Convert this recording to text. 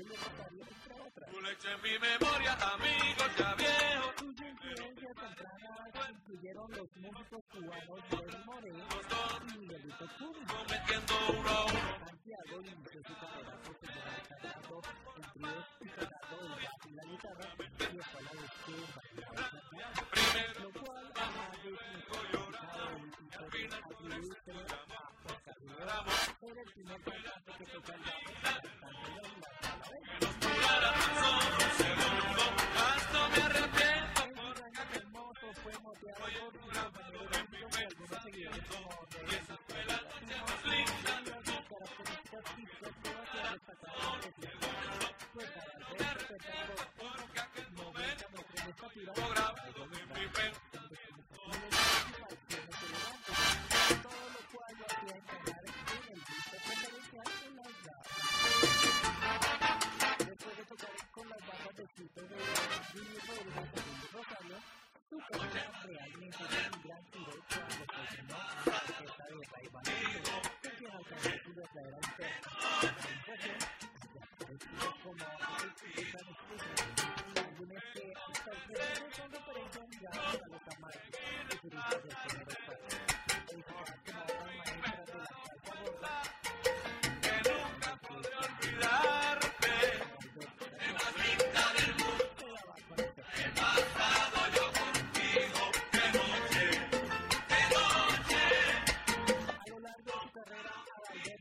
también me gustaría contra otra. Tu leche en mi memoria, amigo, ya viejos. Tus influencias tempranas incluyeron los músicos cubanos Luis Moreno y Miguelito Cruz. Cometiendo uno a uno. Santiago inició su carrera profesional cantando en tríos y tocando el bajo y la guitarra, y lo cual a veces Santiago. Lo cual a más de cinco llorado y al final con a Juan Carlos Pero el primer cantante que toca el bajo. Programa. Que nunca podré olvidarte en la mitad del mundo, he pasado yo contigo de noche, de noche.